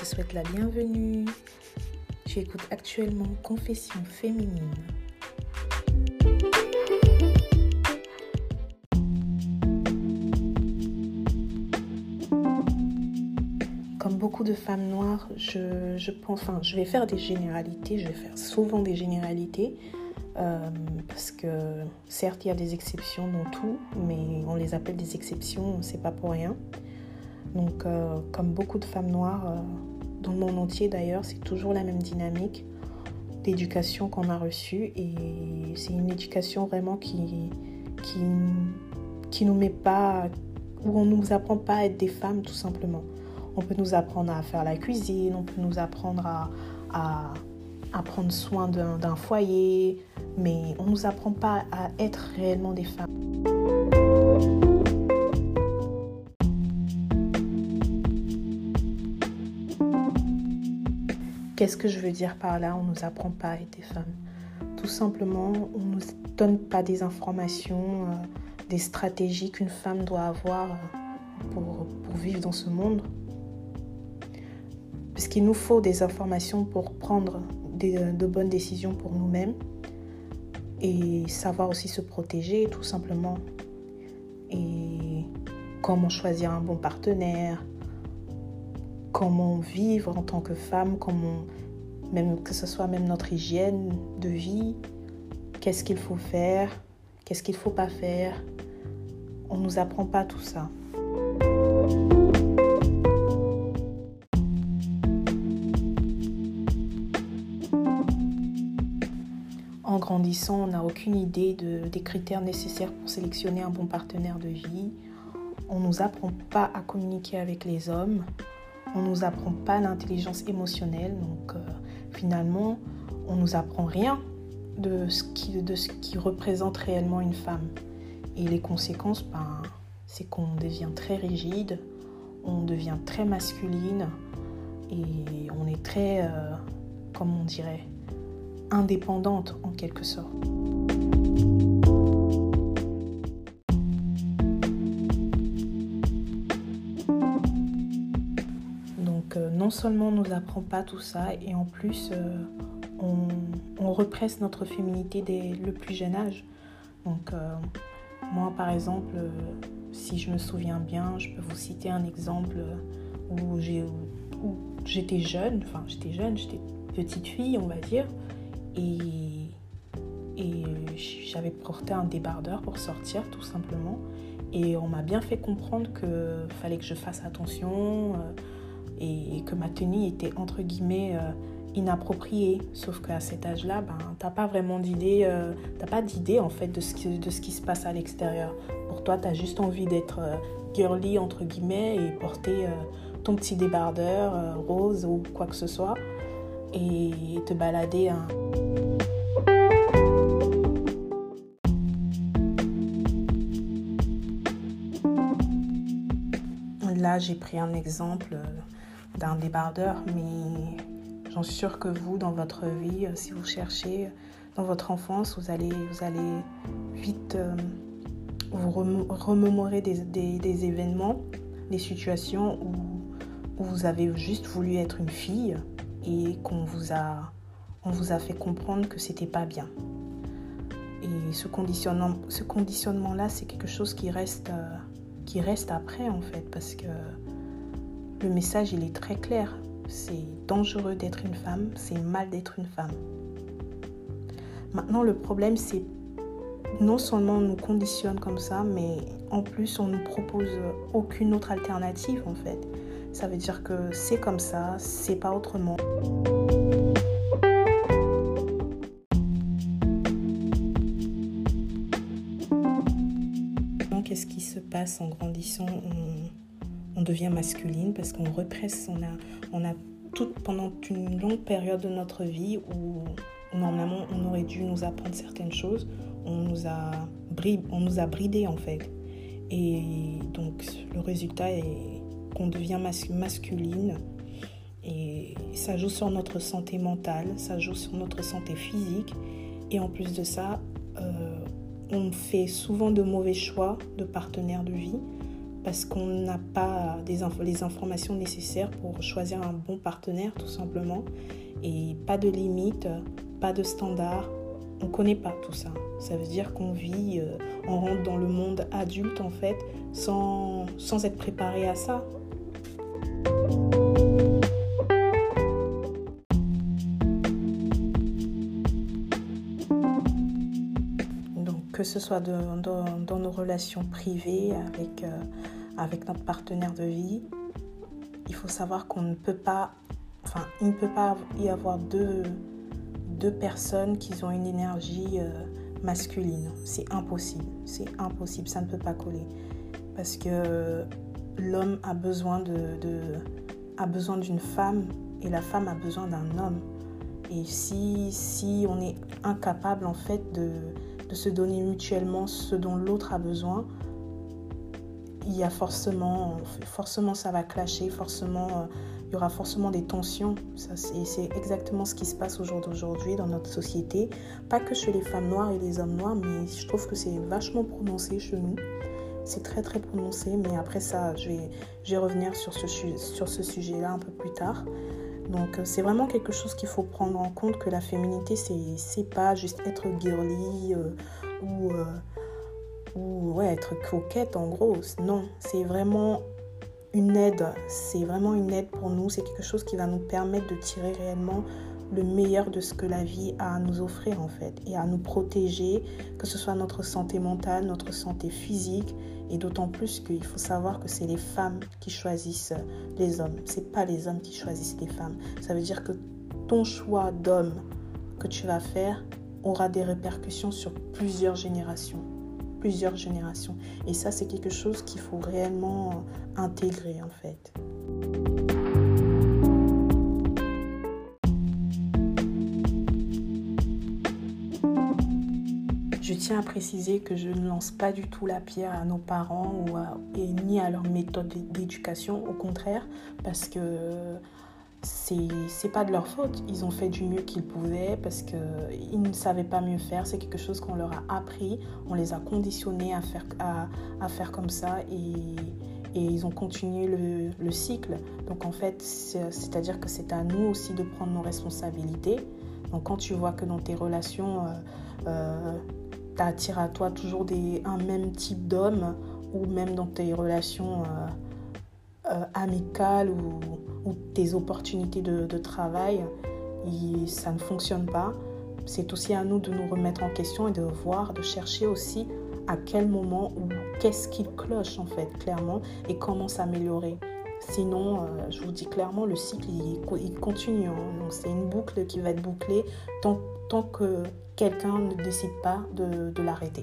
te souhaite la bienvenue. Tu écoutes actuellement Confession féminine. Comme beaucoup de femmes noires, je, pense, enfin, je vais faire des généralités, je vais faire souvent des généralités, euh, parce que certes, il y a des exceptions dans tout, mais on les appelle des exceptions, c'est pas pour rien. Donc, euh, comme beaucoup de femmes noires, euh, dans le monde entier d'ailleurs, c'est toujours la même dynamique d'éducation qu'on a reçue. Et c'est une éducation vraiment qui, qui, qui nous met pas, où on ne nous apprend pas à être des femmes tout simplement. On peut nous apprendre à faire la cuisine, on peut nous apprendre à, à, à prendre soin d'un foyer, mais on ne nous apprend pas à être réellement des femmes. Qu'est-ce que je veux dire par là? On ne nous apprend pas à être des femmes. Tout simplement, on ne nous donne pas des informations, euh, des stratégies qu'une femme doit avoir euh, pour, vivre dans ce monde. Parce qu'il nous faut des informations pour prendre de bonnes décisions pour nous-mêmes et savoir aussi se protéger tout simplement. Et comment choisir un bon partenaire, comment vivre en tant que femme, même que ce soit même notre hygiène de vie, qu'est-ce qu'il faut faire, qu'est-ce qu'il ne faut pas faire. On ne nous apprend pas tout ça. En grandissant, on n'a aucune idée de, des critères nécessaires pour sélectionner un bon partenaire de vie. On ne nous apprend pas à communiquer avec les hommes. On ne nous apprend pas l'intelligence émotionnelle, donc euh, finalement, on nous apprend rien de ce, qui, de ce qui représente réellement une femme. Et les conséquences, ben, c'est qu'on devient très rigide, on devient très masculine et on est très, euh, comme on dirait, indépendante en quelque sorte. Non seulement on ne nous apprend pas tout ça, et en plus euh, on, represse notre féminité dès le plus jeune âge. Donc euh, moi par exemple, euh, si je me souviens bien, je peux vous citer un exemple où j'étais jeune, enfin j'étais jeune, j'étais petite fille on va dire, et, et j'avais porté un débardeur pour sortir tout simplement. Et on m'a bien fait comprendre que fallait que je fasse attention, et que ma tenue était entre guillemets euh, inappropriée. Sauf qu'à cet âge-là, ben, t'as pas vraiment d'idée, euh, t'as pas d'idée en fait de ce, qui, de ce qui se passe à l'extérieur. Pour toi, tu as juste envie d'être euh, girly entre guillemets et porter ton petit débardeur rose ou quoi que ce soit et te balader. Hein. Là, j'ai pris un exemple d'un débardeur, mais j'en suis sûre que vous, dans votre vie, euh, si vous cherchez dans votre enfance, vous allez, vous allez vite euh, vous remémorer des, des, événements, des situations où, où, vous avez juste voulu être une fille et qu'on vous a, on vous a fait comprendre que c'était pas bien. Et ce conditionnement, ce conditionnement-là, c'est quelque chose qui reste, euh, qui reste après en fait, parce que le message, il est très clair. C'est dangereux d'être une femme, c'est mal d'être une femme. Maintenant, le problème, c'est non seulement on nous conditionne comme ça, mais en plus, on nous propose aucune autre alternative, en fait. Ça veut dire que c'est comme ça, c'est pas autrement. Qu'est-ce qui se passe en grandissant? Devient masculine parce qu'on represse, on a, on a tout, pendant une longue période de notre vie où normalement on aurait dû nous apprendre certaines choses, on nous a, on nous a bridé en fait. Et donc le résultat est qu'on devient masculine et ça joue sur notre santé mentale, ça joue sur notre santé physique et en plus de ça, euh, on fait souvent de mauvais choix de partenaires de vie parce qu'on n'a pas les informations nécessaires pour choisir un bon partenaire tout simplement. Et pas de limite, pas de standard. On ne connaît pas tout ça. Ça veut dire qu'on vit, euh, on rentre dans le monde adulte en fait sans, sans être préparé à ça. Ce soit dans, nos relations privées avec, euh, avec notre partenaire de vie, il faut savoir qu'on ne peut pas, enfin, il ne peut pas y avoir deux, deux personnes qui ont une énergie euh, masculine. C'est impossible, c'est impossible, ça ne peut pas coller. Parce que l'homme a besoin de a besoin d'une femme et la femme a besoin d'un homme. Et si, si on est incapable en fait de, de se donner mutuellement ce dont l'autre a besoin, il y a forcément, forcément ça va clasher, forcément, euh, il y aura forcément des tensions. C'est exactement ce qui se passe au jour d'aujourd'hui dans notre société. Pas que chez les femmes noires et les hommes noirs, mais je trouve que c'est vachement prononcé chez nous. C'est très très prononcé, mais après ça, je vais, revenir sur ce, sur ce sujet-là un peu plus tard. Donc euh, c'est vraiment quelque chose qu'il faut prendre en compte que la féminité c'est pas juste être girly euh, ou, euh, être coquette en gros. Non, c'est vraiment une aide. C'est vraiment une aide pour nous. C'est quelque chose qui va nous permettre de tirer réellement le meilleur de ce que la vie a à nous offrir en fait et à nous protéger, que ce soit notre santé mentale, notre santé physique et d'autant plus qu'il faut savoir que c'est les femmes qui choisissent les hommes, c'est pas les hommes qui choisissent les femmes. Ça veut dire que ton choix d'homme que tu vas faire aura des répercussions sur plusieurs générations plusieurs générations. Et ça, c'est quelque chose qu'il faut réellement intégrer en fait. À préciser que je ne lance pas du tout la pierre à nos parents ou et ni à leur méthode d'éducation, au contraire, parce que c'est pas de leur faute. Ils ont fait du mieux qu'ils pouvaient parce qu'ils ne savaient pas mieux faire. C'est quelque chose qu'on leur a appris, on les a conditionnés à faire, à, à faire comme ça et, et ils ont continué le, le, cycle. Donc en fait, c'est-à-dire que c'est à nous aussi de prendre nos responsabilités. Donc quand tu vois que dans tes relations, euh, euh, attire à toi toujours des, un même type d'homme ou même dans tes relations euh, euh, amicales ou, tes opportunités de, travail, ça ne fonctionne pas. C'est aussi à nous de nous remettre en question et de voir, de chercher aussi à quel moment ou qu'est-ce qui cloche en fait clairement et comment s'améliorer. Sinon, euh, je vous dis clairement, le cycle il, continue. Hein. c'est une boucle qui va être bouclée tant, tant que quelqu'un ne décide pas de, l'arrêter.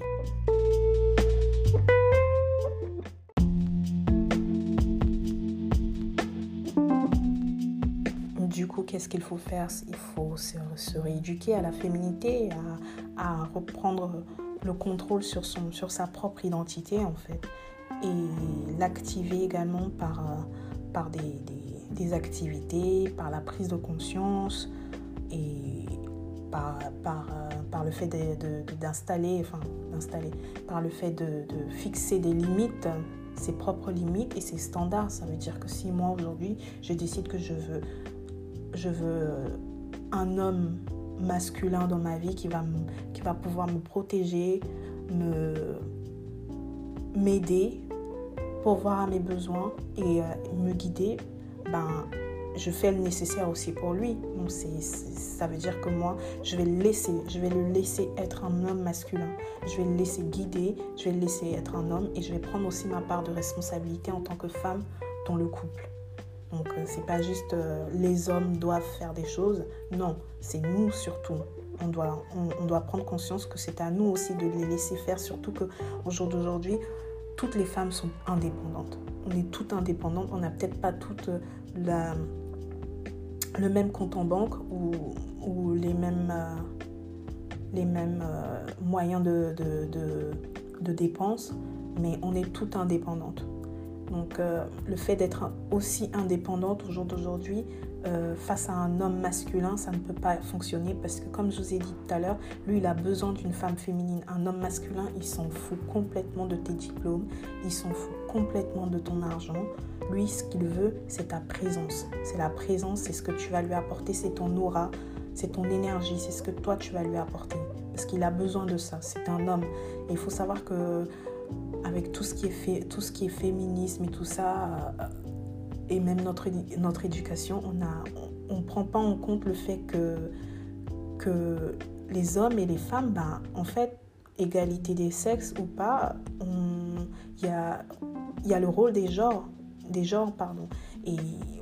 Du coup, qu'est-ce qu'il faut faire? Il faut se, rééduquer à la féminité, à, reprendre le contrôle sur, sa propre identité en fait, et l'activer également par, par des, des, activités, par la prise de conscience et par, par, euh, par le fait d'installer, enfin d'installer, par le fait de, fixer des limites, ses propres limites et ses standards. Ça veut dire que si moi aujourd'hui je décide que je veux, je veux un homme masculin dans ma vie qui va, qui va pouvoir me protéger, me m'aider pour voir à mes besoins et euh, me guider, ben je fais le nécessaire aussi pour lui. Donc ça veut dire que moi, je vais laisser, je vais le laisser être un homme masculin. Je vais le laisser guider, je vais le laisser être un homme et je vais prendre aussi ma part de responsabilité en tant que femme dans le couple. Donc euh, c'est pas juste euh, les hommes doivent faire des choses, non, c'est nous surtout. On doit, on, doit prendre conscience que c'est à nous aussi de les laisser faire, surtout qu'au jour d'aujourd'hui, toutes les femmes sont indépendantes. On est toutes indépendantes, on n'a peut-être pas toutes euh, la, le même compte en banque ou, ou les mêmes, euh, les mêmes euh, moyens de, de, de, dépenses, mais on est toutes indépendantes. Donc le fait d'être aussi indépendante au jour d'aujourd'hui euh, face à un homme masculin, ça ne peut pas fonctionner parce que comme je vous ai dit tout à l'heure, lui il a besoin d'une femme féminine. Un homme masculin, il s'en fout complètement de tes diplômes, il s'en fout complètement de ton argent. Lui, ce qu'il veut, c'est ta présence. C'est la présence, c'est ce que tu vas lui apporter, c'est ton aura, c'est ton énergie, c'est ce que toi tu vas lui apporter. Parce qu'il a besoin de ça, c'est un homme. Et il faut savoir que avec tout ce qui est, fait, tout ce qui est féminisme et tout ça, euh, et même notre, notre éducation, on ne on, prend pas en compte le fait que, que les hommes et les femmes, ben, en fait, égalité des sexes ou pas, il y a, y a le rôle des genres, des genres pardon, et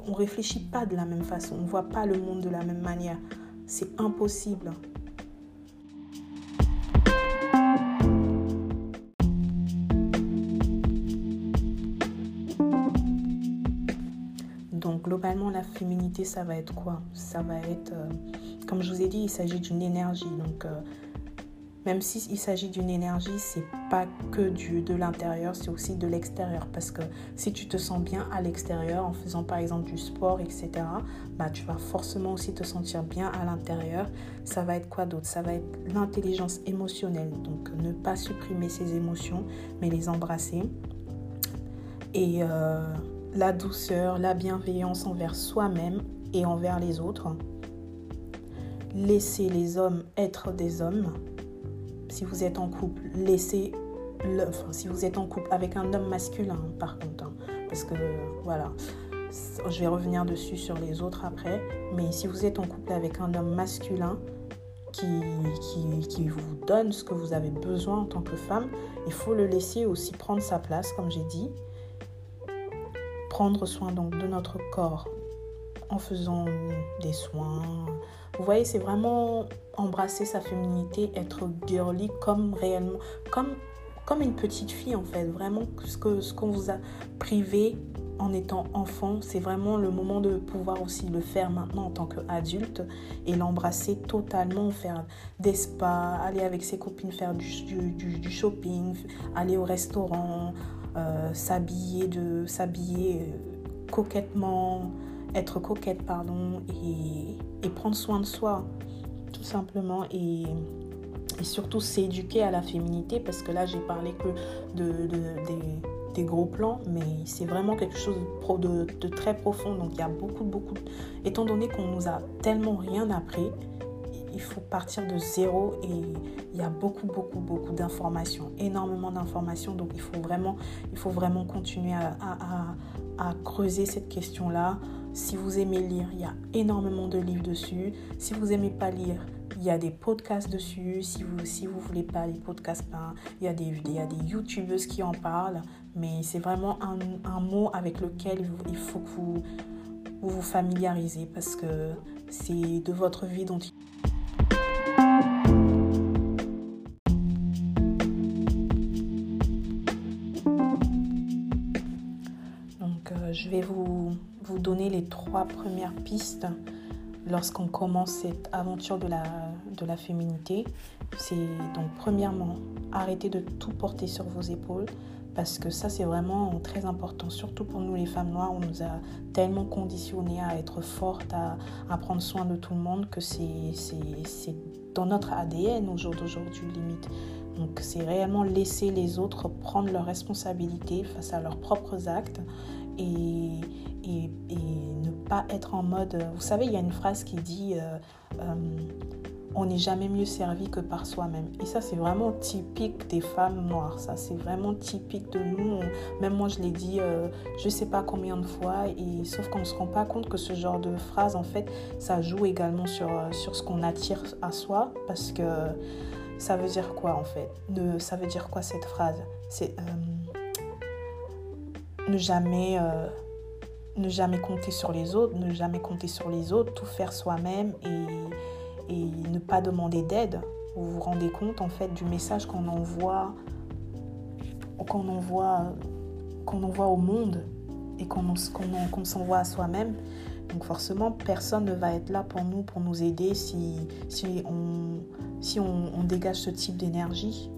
on réfléchit pas de la même façon, on voit pas le monde de la même manière. C'est impossible. Globalement, la féminité, ça va être quoi? Ça va être, euh, comme je vous ai dit, il s'agit d'une énergie. Donc euh, même s'il s'agit d'une énergie, c'est pas que du, de l'intérieur, c'est aussi de l'extérieur. Parce que si tu te sens bien à l'extérieur, en faisant par exemple du sport, etc., bah, tu vas forcément aussi te sentir bien à l'intérieur. Ça va être quoi d'autre? Ça va être l'intelligence émotionnelle. Donc ne pas supprimer ses émotions, mais les embrasser. Et euh, la douceur, la bienveillance envers soi-même et envers les autres. Laisser les hommes être des hommes si vous êtes en couple, laissez le, si vous êtes en couple avec un homme masculin, par contre, hein, parce que voilà, je vais revenir dessus sur les autres après, mais si vous êtes en couple avec un homme masculin qui, qui vous donne ce que vous avez besoin en tant que femme, il faut le laisser aussi prendre sa place, comme j'ai dit. Prendre soin donc de notre corps en faisant des soins, vous voyez, c'est vraiment embrasser sa féminité, être girly comme réellement, comme, comme une petite fille en fait. Vraiment, ce qu'on ce vous a privé en étant enfant, c'est vraiment le moment de pouvoir aussi le faire maintenant en tant qu'adulte et l'embrasser totalement, faire des spas, aller avec ses copines faire du shopping, aller au restaurant, euh, s'habiller de s'habiller euh, coquettement, être coquette, pardon, et, prendre soin de soi, tout simplement, et, surtout s'éduquer à la féminité, parce que là, j'ai parlé que de, des, gros plans, mais c'est vraiment quelque chose de, de, très profond. Donc, il y a beaucoup, beaucoup, étant donné qu'on nous a tellement rien appris, il faut partir de zéro et il y a beaucoup, beaucoup, beaucoup d'informations, énormément d'informations. Donc, il faut vraiment, il faut vraiment continuer à, à creuser cette question-là. Si vous aimez lire, il y a énormément de livres dessus. Si vous n'aimez pas lire, il y a des podcasts dessus. Si vous si vous voulez pas les podcasts, ben, il, y a des, il y a des youtubeuses qui en parlent. Mais c'est vraiment un, un, mot avec lequel il faut que vous vous, vous familiarisez parce que c'est de votre vie dont il je vais vous, donner les trois premières pistes lorsqu'on commence cette aventure de la, féminité. C'est donc premièrement, arrêtez de tout porter sur vos épaules parce que ça c'est vraiment très important, surtout pour nous les femmes noires, on nous a tellement conditionnés à être fortes, à, prendre soin de tout le monde que c'est dans notre ADN au jour d'aujourd'hui limite. Donc c'est réellement laisser les autres prendre leurs responsabilités face à leurs propres actes et, ne pas être en mode... Vous savez, il y a une phrase qui dit euh, euh, On n'est jamais mieux servi que par soi-même. Et ça, c'est vraiment typique des femmes noires. Ça, c'est vraiment typique de nous. Même moi, je l'ai dit euh, je ne sais pas combien de fois. Et sauf qu'on ne se rend pas compte que ce genre de phrase, en fait, ça joue également sur, sur ce qu'on attire à soi. Parce que ça veut dire quoi, en fait? Ça veut dire quoi cette phrase? Ne jamais, euh, ne jamais compter sur les autres, ne jamais compter sur les autres, tout faire soi-même et, et, ne pas demander d'aide. Vous vous rendez compte en fait du message qu'on envoie, qu'on envoie, qu'on envoie au monde et qu'on s'envoie à soi-même. Donc forcément, personne ne va être là pour nous, pour nous aider si, si, on, si on dégage ce type d'énergie.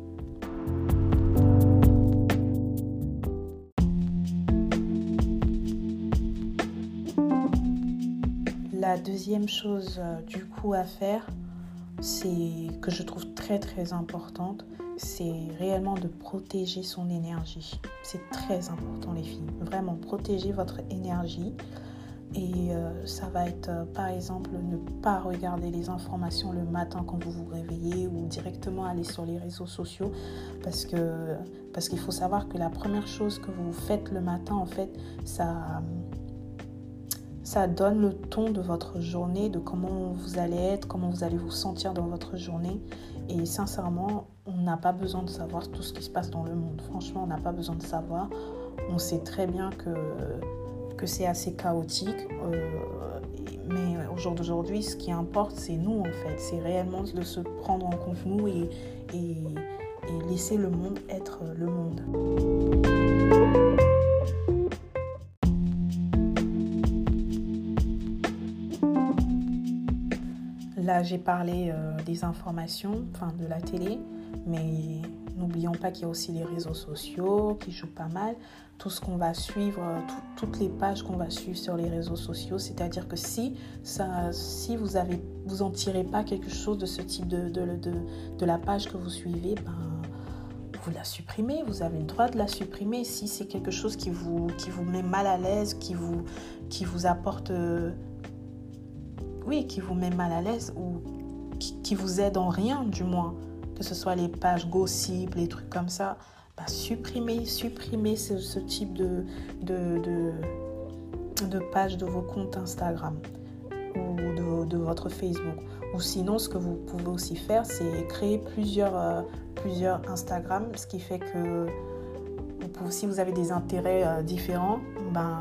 Deuxième chose du coup à faire, c'est que je trouve très très importante, c'est réellement de protéger son énergie. C'est très important les filles. Vraiment, protéger votre énergie. Et euh, ça va être, euh, par exemple, ne pas regarder les informations le matin quand vous vous réveillez ou directement aller sur les réseaux sociaux. Parce que parce qu'il faut savoir que la première chose que vous faites le matin, en fait, ça, ça donne le ton de votre journée, de comment vous allez être, comment vous allez vous sentir dans votre journée. Et sincèrement, on n'a pas besoin de savoir tout ce qui se passe dans le monde. Franchement, on n'a pas besoin de savoir. On sait très bien que, que c'est assez chaotique. Euh, mais au jour d'aujourd'hui, ce qui importe, c'est nous en fait. C'est réellement de se prendre en compte nous et, et, et laisser le monde être le monde. Là, j'ai parlé euh, des informations, enfin de la télé, mais n'oublions pas qu'il y a aussi les réseaux sociaux qui jouent pas mal. Tout ce qu'on va suivre, euh, toutes les pages qu'on va suivre sur les réseaux sociaux, c'est-à-dire que si, ça, si vous avez, vous tirez pas quelque chose de ce type de, de, de, de la page que vous suivez, ben, vous la supprimez, vous avez le droit de la supprimer. Si c'est quelque chose qui vous, qui vous met mal à l'aise, qui vous, qui vous apporte... Euh, oui, qui vous met mal à l'aise ou qui, vous aide en rien, du moins, que ce soit les pages gossip, les trucs comme ça, bah, supprimez, supprimez ce, type de, de, de, de page de vos comptes Instagram ou de, votre Facebook. Ou sinon, ce que vous pouvez aussi faire, c'est créer plusieurs, euh, plusieurs Instagram, ce qui fait que si vous avez des intérêts euh, différents, ben,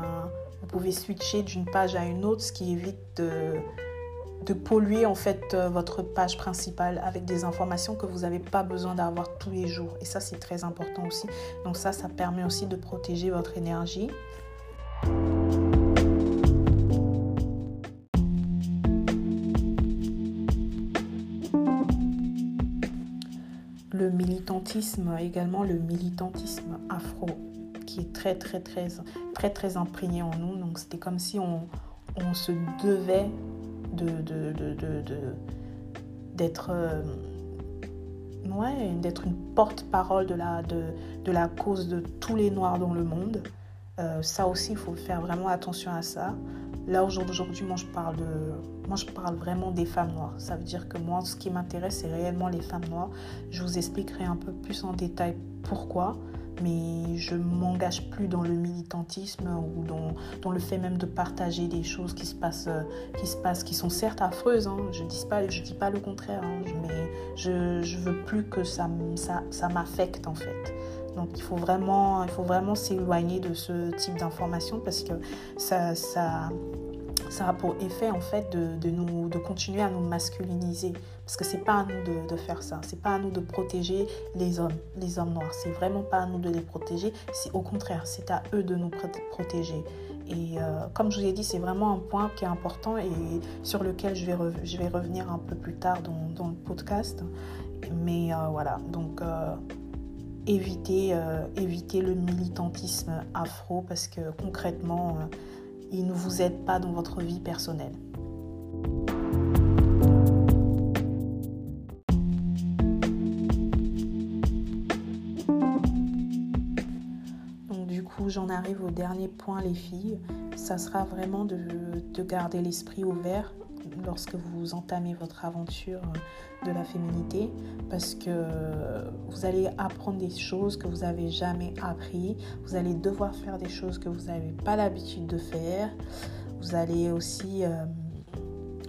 vous pouvez switcher d'une page à une autre, ce qui évite de de polluer en fait euh, votre page principale avec des informations que vous n'avez pas besoin d'avoir tous les jours. Et ça, c'est très important aussi. Donc ça, ça permet aussi de protéger votre énergie. Le militantisme, également le militantisme afro, qui est très très très très très imprégné en nous. Donc c'était comme si on, on se devait de, d'être euh, ouais, d'être une porte-parole de la, de, de, la cause de tous les Noirs dans le monde. Euh, ça aussi, il faut faire vraiment attention à ça. Là, aujourd'hui, moi, je parle de, moi, je parle vraiment des femmes noires. Ça veut dire que moi, ce qui m'intéresse, c'est réellement les femmes noires. Je vous expliquerai un peu plus en détail pourquoi mais je m'engage plus dans le militantisme ou dans, dans, le fait même de partager des choses qui se passent, qui, se passent, qui sont certes affreuses. Hein. Je ne dis, pas, dis pas le contraire, hein. mais je ne veux plus que ça, ça, ça m'affecte en fait. Donc il faut vraiment, vraiment s'éloigner de ce type d'informations parce que ça, ça, ça a pour effet en fait de, de, nous, de continuer à nous masculiniser. Parce que c'est pas à nous de, de faire ça. C'est pas à nous de protéger les hommes, les hommes noirs. C'est vraiment pas à nous de les protéger. C'est au contraire, c'est à eux de nous protéger. Et euh, comme je vous ai dit, c'est vraiment un point qui est important et sur lequel je vais, je vais revenir un peu plus tard dans, dans le podcast. Mais euh, voilà, donc euh, éviter, éviter le militantisme afro parce que concrètement, il ne vous aide pas dans votre vie personnelle. Donc du coup, j'en arrive au dernier point, les filles. Ça sera vraiment de, de garder l'esprit ouvert lorsque vous entamez votre aventure de la féminité parce que vous allez apprendre des choses que vous n'avez jamais appris, vous allez devoir faire des choses que vous n'avez pas l'habitude de faire, vous allez aussi, euh,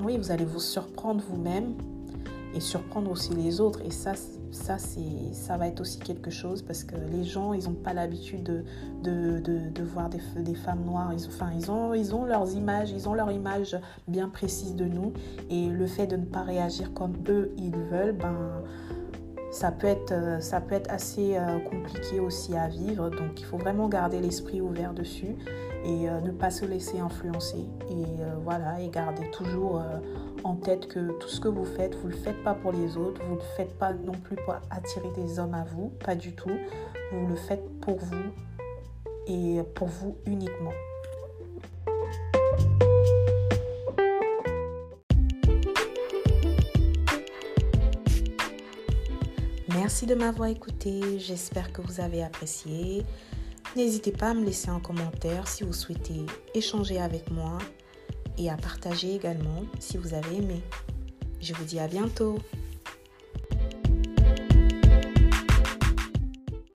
oui, vous allez vous surprendre vous-même et surprendre aussi les autres. Et ça, ça, ça va être aussi quelque chose parce que les gens, ils n'ont pas l'habitude de, voir des, des, femmes noires. Ils, enfin, ils, ont, ils ont leurs images, ils ont leur image bien précise de nous. Et le fait de ne pas réagir comme eux, ils veulent, ben, ça peut être, ça peut être assez euh, compliqué aussi à vivre. Donc, il faut vraiment garder l'esprit ouvert dessus et euh, ne pas se laisser influencer. Et euh, voilà, et garder toujours en tête que tout ce que vous faites, vous ne le faites pas pour les autres, vous ne le faites pas non plus pour attirer des hommes à vous, pas du tout. Vous le faites pour vous et pour vous uniquement. Merci de m'avoir écouté. J'espère que vous avez apprécié. N'hésitez pas à me laisser un commentaire si vous souhaitez échanger avec moi et à partager également si vous avez aimé. Je vous dis à bientôt.